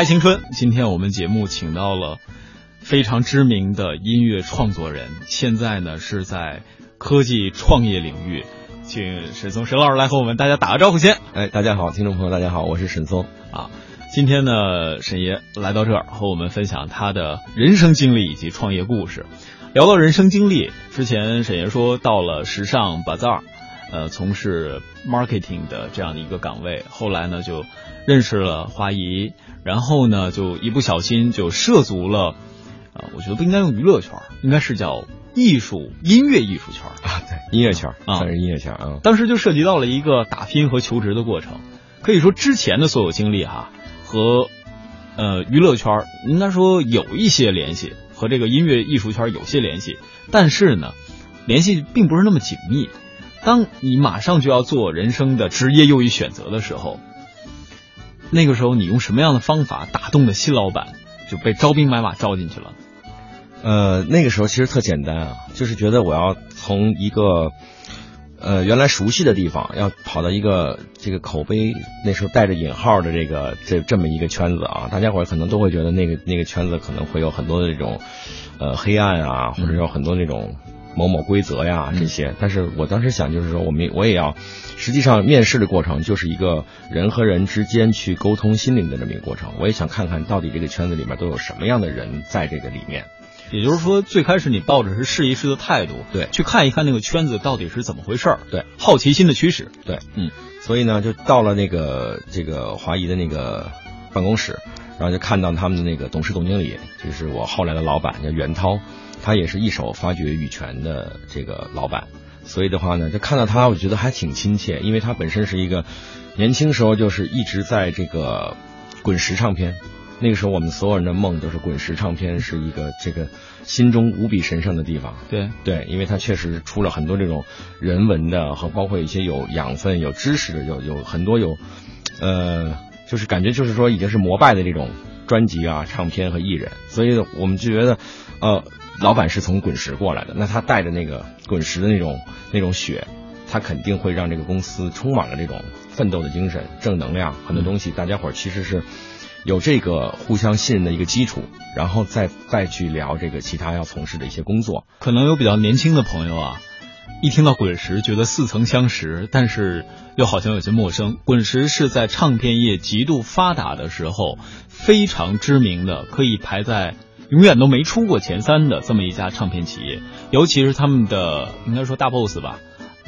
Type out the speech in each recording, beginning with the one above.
嗨青春，今天我们节目请到了非常知名的音乐创作人，现在呢是在科技创业领域，请沈松沈老师来和我们大家打个招呼先。哎，大家好，听众朋友大家好，我是沈松啊。今天呢，沈爷来到这儿和我们分享他的人生经历以及创业故事。聊到人生经历，之前沈爷说到了时尚 Bazaar，呃，从事 marketing 的这样的一个岗位，后来呢就认识了华谊，然后呢就一不小心就涉足了，啊，我觉得不应该用娱乐圈，应该是叫艺术音乐艺术圈啊，对，音乐圈啊，算是音乐圈啊。当时就涉及到了一个打拼和求职的过程，可以说之前的所有经历哈和呃娱乐圈应该说有一些联系。和这个音乐艺术圈有些联系，但是呢，联系并不是那么紧密。当你马上就要做人生的职业又一选择的时候，那个时候你用什么样的方法打动的新老板，就被招兵买马招进去了？呃，那个时候其实特简单啊，就是觉得我要从一个。呃，原来熟悉的地方，要跑到一个这个口碑那时候带着引号的这个这这么一个圈子啊，大家伙可能都会觉得那个那个圈子可能会有很多的这种呃黑暗啊，或者有很多那种某某规则呀这些。但是我当时想就是说，我们我也要，实际上面试的过程就是一个人和人之间去沟通心灵的这么一个过程。我也想看看到底这个圈子里面都有什么样的人在这个里面。也就是说，最开始你抱着是试一试的态度，对，去看一看那个圈子到底是怎么回事儿，对，好奇心的驱使，对，嗯，所以呢，就到了那个这个华谊的那个办公室，然后就看到他们的那个董事总经理，就是我后来的老板叫袁涛，他也是一手发掘羽泉的这个老板，所以的话呢，就看到他，我觉得还挺亲切，因为他本身是一个年轻时候就是一直在这个滚石唱片。那个时候，我们所有人的梦都是滚石唱片是一个这个心中无比神圣的地方。对对，因为他确实出了很多这种人文的和包括一些有养分、有知识的、有有很多有，呃，就是感觉就是说已经是膜拜的这种专辑啊、唱片和艺人。所以我们就觉得，呃，老板是从滚石过来的，那他带着那个滚石的那种那种血，他肯定会让这个公司充满了这种奋斗的精神、正能量。很多东西，大家伙其实是。有这个互相信任的一个基础，然后再再去聊这个其他要从事的一些工作。可能有比较年轻的朋友啊，一听到滚石，觉得似曾相识，但是又好像有些陌生。滚石是在唱片业极度发达的时候非常知名的，可以排在永远都没出过前三的这么一家唱片企业。尤其是他们的应该说大 boss 吧，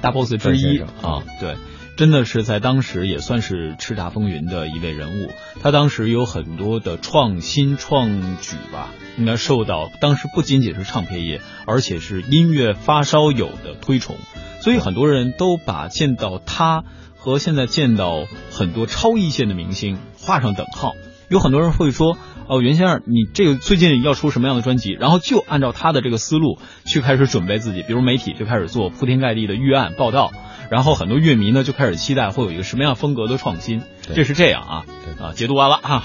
大 boss 之一啊，对。真的是在当时也算是叱咤风云的一位人物，他当时有很多的创新创举吧，应该受到当时不仅仅是唱片业，而且是音乐发烧友的推崇，所以很多人都把见到他和现在见到很多超一线的明星画上等号。有很多人会说，哦，袁先生，你这个最近要出什么样的专辑？然后就按照他的这个思路去开始准备自己，比如媒体就开始做铺天盖地的预案报道。然后很多乐迷呢就开始期待会有一个什么样风格的创新，这是这样啊，啊，解读完了啊，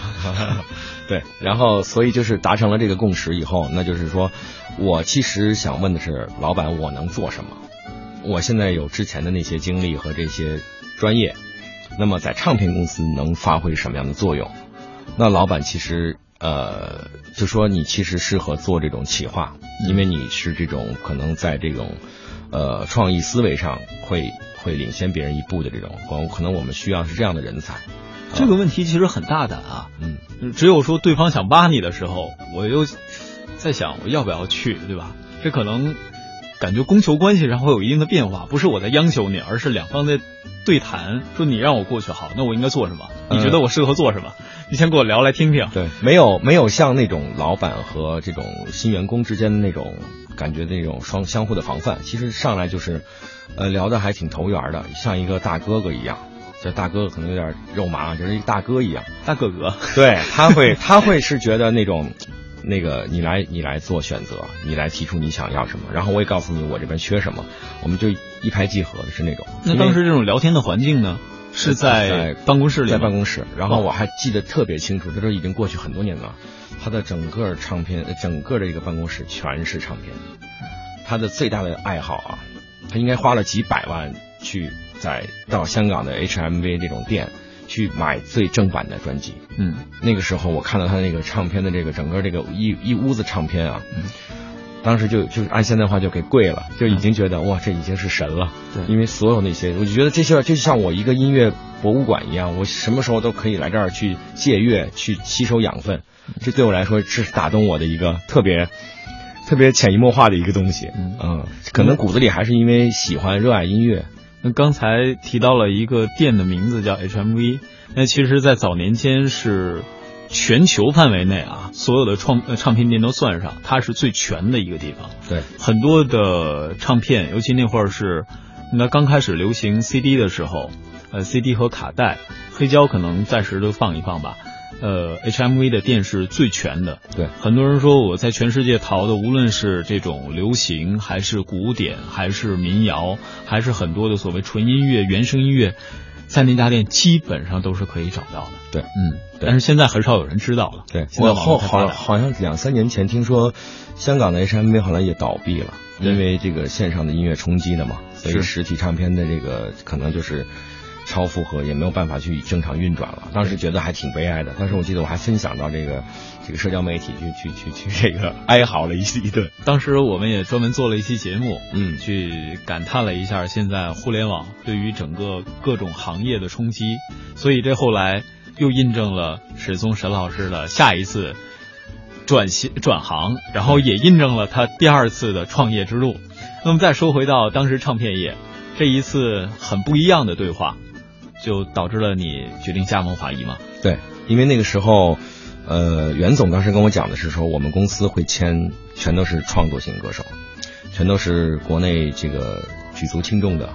对，然后所以就是达成了这个共识以后，那就是说，我其实想问的是，老板我能做什么？我现在有之前的那些经历和这些专业，那么在唱片公司能发挥什么样的作用？那老板其实呃就说你其实适合做这种企划，因为你是这种可能在这种呃创意思维上会。会领先别人一步的这种，可能我们需要是这样的人才。这个问题其实很大胆啊，嗯，只有说对方想挖你的时候，我又在想我要不要去，对吧？这可能感觉供求关系上会有一定的变化，不是我在央求你，而是两方在对谈，说你让我过去好，那我应该做什么？你觉得我适合做什么？你先跟我聊来听听。对，没有没有像那种老板和这种新员工之间的那种感觉，那种双相互的防范，其实上来就是。呃，聊的还挺投缘的，像一个大哥哥一样。这大哥哥可能有点肉麻，就是一个大哥一样。大哥哥，对他会，他会是觉得那种，那个你来，你来做选择，你来提出你想要什么，然后我也告诉你我这边缺什么，我们就一拍即合的是那种。那当时这种聊天的环境呢，是在办公室里，在办公室。然后我还记得特别清楚，这都已经过去很多年了。他的整个唱片，整个的一个办公室全是唱片。他的最大的爱好啊。他应该花了几百万去在到香港的 HMV 这种店去买最正版的专辑。嗯，那个时候我看到他那个唱片的这个整个这个一一屋子唱片啊，嗯，当时就就按现在话就给跪了，就已经觉得哇，这已经是神了。对因为所有那些，我就觉得这些就像我一个音乐博物馆一样，我什么时候都可以来这儿去借阅，去吸收养分。这对我来说是打动我的一个特别。特别潜移默化的一个东西，嗯可能骨子里还是因为喜欢、热爱音乐。那刚才提到了一个店的名字叫 HMV，那其实，在早年间是全球范围内啊，所有的创呃唱片店都算上，它是最全的一个地方。对，很多的唱片，尤其那会儿是那刚开始流行 CD 的时候，呃，CD 和卡带，黑胶可能暂时都放一放吧。呃，HMV 的店是最全的。对，很多人说我在全世界淘的，无论是这种流行，还是古典，还是民谣，还是很多的所谓纯音乐、原声音乐，在那家店基本上都是可以找到的。对，嗯，但是现在很少有人知道了。对，现在我后好好像两三年前听说，香港的 HMV 好像也倒闭了，因为这个线上的音乐冲击的嘛，所以实体唱片的这个可能就是。超负荷也没有办法去正常运转了，当时觉得还挺悲哀的。当时我记得我还分享到这个这个社交媒体去去去去这个哀嚎了一一顿。当时我们也专门做了一期节目，嗯去感叹了一下现在互联网对于整个各种行业的冲击，所以这后来又印证了史松沈老师的下一次转型转行，然后也印证了他第二次的创业之路。那么再说回到当时唱片业，这一次很不一样的对话，就导致了你决定加盟华谊嘛？对，因为那个时候，呃，袁总当时跟我讲的是说，我们公司会签全都是创作型歌手，全都是国内这个举足轻重的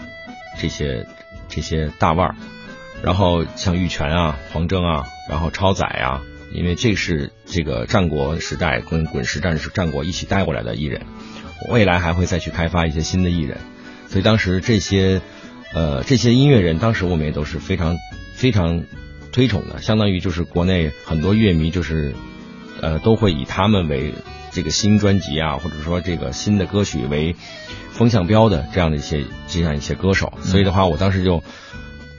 这些这些大腕儿，然后像玉泉啊、黄征啊，然后超载啊，因为这是这个战国时代跟滚石战士战国一起带过来的艺人，未来还会再去开发一些新的艺人，所以当时这些呃这些音乐人，当时我们也都是非常非常推崇的，相当于就是国内很多乐迷就是呃都会以他们为这个新专辑啊，或者说这个新的歌曲为风向标的这样的一些这样一些歌手，所以的话，我当时就。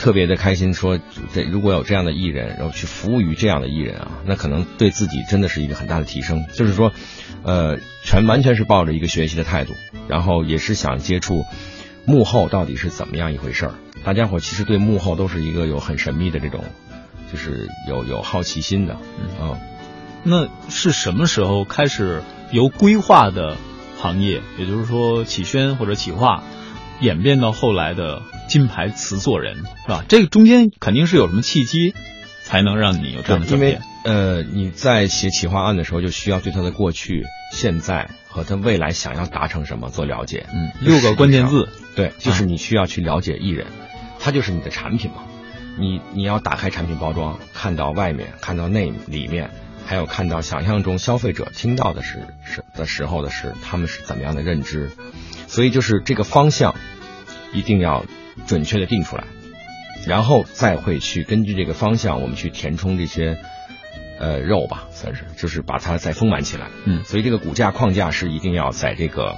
特别的开心，说这如果有这样的艺人，然后去服务于这样的艺人啊，那可能对自己真的是一个很大的提升。就是说，呃，全完全是抱着一个学习的态度，然后也是想接触幕后到底是怎么样一回事儿。大家伙其实对幕后都是一个有很神秘的这种，就是有有好奇心的，嗯。那是什么时候开始由规划的行业，也就是说企宣或者企划，演变到后来的金牌词作人，是吧？这个中间肯定是有什么契机，才能让你有这样的转因为变。呃，你在写企划案的时候，就需要对他的过去、现在和他未来想要达成什么做了解。嗯，六个关键字，对，就是你需要去了解艺人，他就是你的产品嘛。你你要打开产品包装，看到外面，看到内里面，还有看到想象中消费者听到的是是的时候的是他们是怎么样的认知，所以就是这个方向一定要准确的定出来，然后再会去根据这个方向，我们去填充这些呃肉吧，算是就是把它再丰满起来。嗯所以这个骨架框架是一定要在这个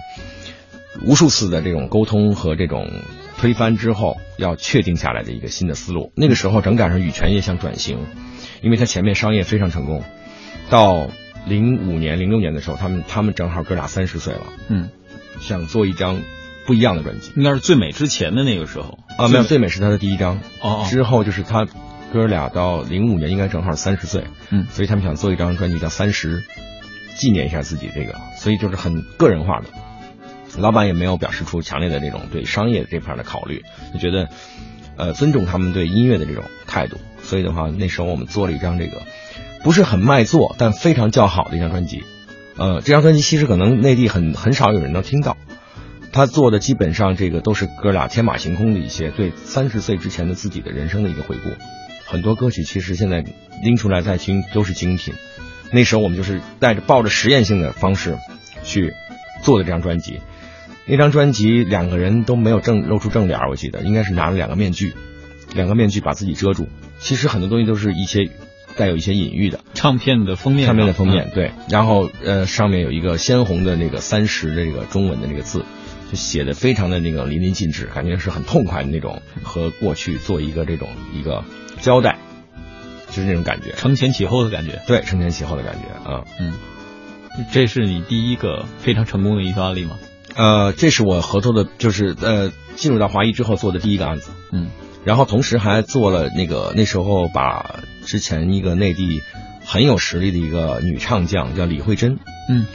无数次的这种沟通和这种推翻之后，要确定下来的一个新的思路。那个时候正赶上羽泉也想转型，因为他前面商业非常成功，到零五年、零六年的时候，他们他们正好哥俩三十岁了，嗯，想做一张不一样的专辑应该是最美之前的那个时候。啊，没有最美是他的第一张，哦哦，之后就是他哥俩到零五年应该正好三十岁，嗯。所以他们想做一张专辑叫《三十》，纪念一下自己这个，所以就是很个人化的。老板也没有表示出强烈的这种对商业这块的考虑，就觉得呃尊重他们对音乐的这种态度，所以的话那时候我们做了一张这个不是很卖座但非常叫好的一张专辑，呃这张专辑其实可能内地很很少有人能听到，他做的基本上这个都是哥俩天马行空的一些对三十岁之前的自己的人生的一个回顾，很多歌曲其实现在拎出来再听都是精品。那时候我们就是带着抱着实验性的方式去做的这张专辑。那张专辑两个人都没有正露出正脸，我记得应该是拿了两个面具，两个面具把自己遮住。其实很多东西都是一些带有一些隐喻的。唱片的封面，唱片的封面，对，然后呃上面有一个鲜红的那个三十的这个中文的那个字，就写的非常的那个淋漓尽致，感觉是很痛快的那种，和过去做一个这种一个交代，就是那种感觉，承前启后的感觉。对，承前启后的感觉啊。嗯，这是你第一个非常成功的一个案例吗？呃，这是我合作的，就是呃进入到华谊之后做的第一个案子。嗯，然后同时还做了那个那时候把之前一个内地很有实力的一个女唱将叫李慧珍。嗯，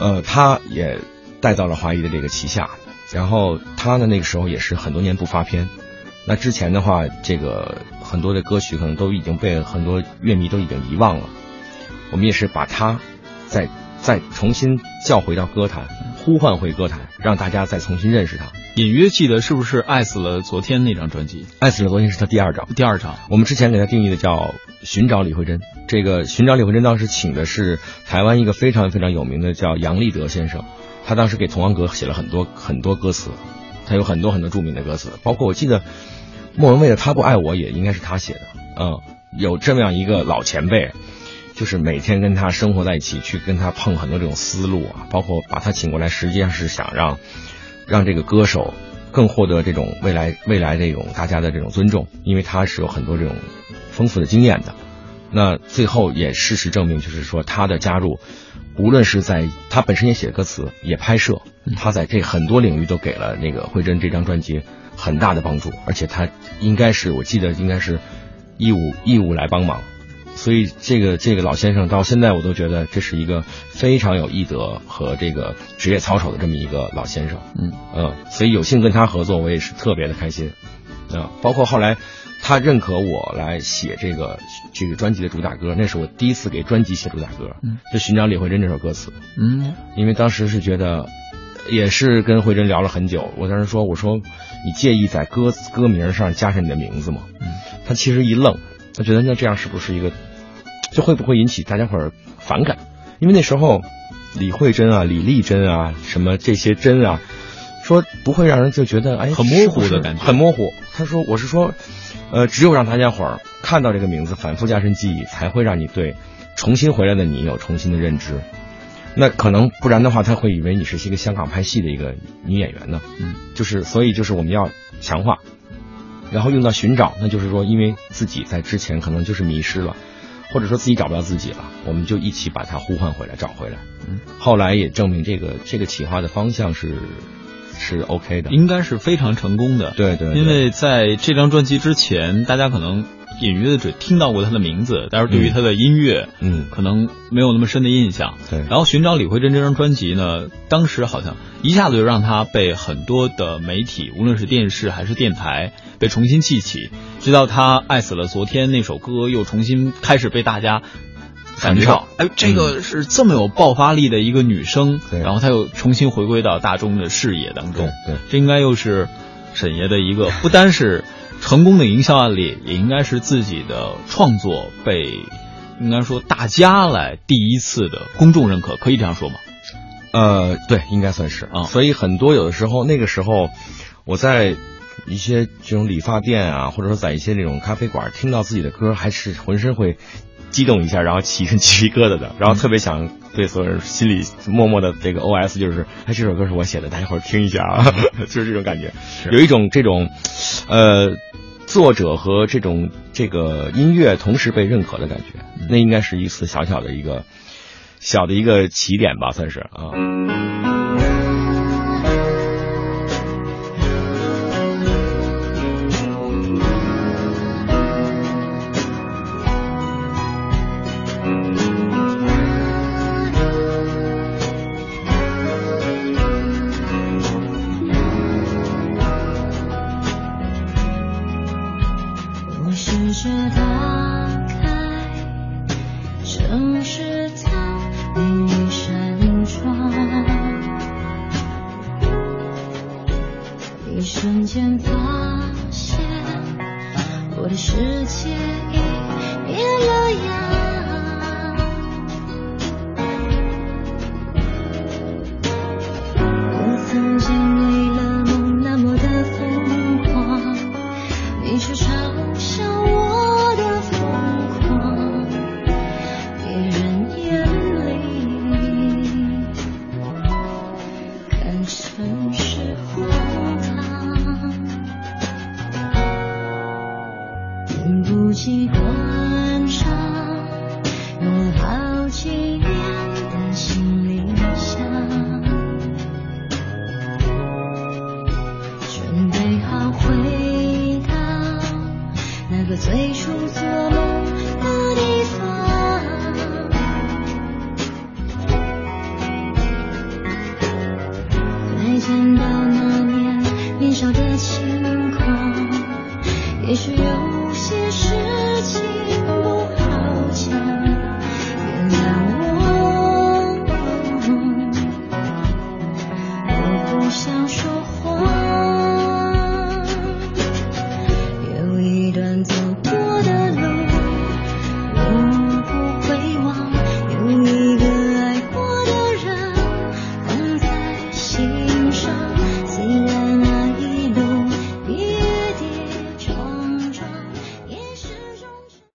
呃，她也。带到了华谊的这个旗下，然后他呢那个时候也是很多年不发片，那之前的话，这个很多的歌曲可能都已经被很多乐迷都已经遗忘了，我们也是把他再再重新叫回到歌坛，呼唤回歌坛，让大家再重新认识他。隐约记得是不是爱死了昨天那张专辑？爱死了昨天是他第二张，第二张。我们之前给他定义的叫寻找李慧珍，这个寻找李慧珍当时请的是台湾一个非常非常有名的叫杨立德先生。他当时给《童安格》写了很多很多歌词，他有很多很多著名的歌词，包括我记得莫文蔚的《他不爱我》也应该是他写的。嗯，有这么样一个老前辈，就是每天跟他生活在一起，去跟他碰很多这种思路啊，包括把他请过来，实际上是想让让这个歌手更获得这种未来未来这种大家的这种尊重，因为他是有很多这种丰富的经验的。那最后也事实证明，就是说他的加入。无论是在他本身也写歌词，也拍摄，他在这很多领域都给了那个慧珍这张专辑很大的帮助，而且他应该是我记得应该是义务义务来帮忙，所以这个这个老先生到现在我都觉得这是一个非常有艺德和这个职业操守的这么一个老先生，嗯嗯，所以有幸跟他合作，我也是特别的开心，啊，包括后来。他认可我来写这个这个专辑的主打歌，那是我第一次给专辑写主打歌，就寻找李慧珍这首歌词。嗯，因为当时是觉得，也是跟慧珍聊了很久。我当时说，我说你介意在歌歌名上加上你的名字吗？嗯，他其实一愣，他觉得那这样是不是一个，就会不会引起大家伙儿反感？因为那时候李慧珍啊、李丽珍啊、什么这些珍啊，说不会让人就觉得哎很模糊的感觉，很模糊。他说我是说。呃，只有让大家伙儿看到这个名字，反复加深记忆，才会让你对重新回来的你有重新的认知。那可能不然的话，他会以为你是一个香港拍戏的一个女演员呢。嗯，就是所以就是我们要强化，然后用到寻找，那就是说，因为自己在之前可能就是迷失了，或者说自己找不到自己了，我们就一起把它呼唤回来，找回来。嗯，后来也证明这个这个企划的方向是。是 OK 的，应该是非常成功的。对对，因为在这张专辑之前，大家可能隐约的只听到过他的名字，但是对于他的音乐，嗯，可能没有那么深的印象。对。然后寻找李慧珍这张专辑呢，当时好像一下子就让他被很多的媒体，无论是电视还是电台，被重新记起。直到他爱死了昨天那首歌又重新开始被大家。感觉到，哎，这个是这么有爆发力的一个女生，然后她又重新回归到大众的视野当中，对，这应该又是沈爷的一个不单是成功的营销案例，也应该是自己的创作被应该说大家来第一次的公众认可，可以这样说吗？呃，对，应该算是啊。所以很多有的时候，那个时候我在一些这种理发店啊，或者说在一些这种咖啡馆听到自己的歌，还是浑身会。激动一下，然后起一身鸡皮疙瘩的，然后特别想对所有人心里默默的这个 O S 就是，哎，这首歌是我写的，大家伙儿听一下啊，就是这种感觉，有一种这种，呃，作者和这种这个音乐同时被认可的感觉，那应该是一次小小的一个小的一个起点吧，算是啊。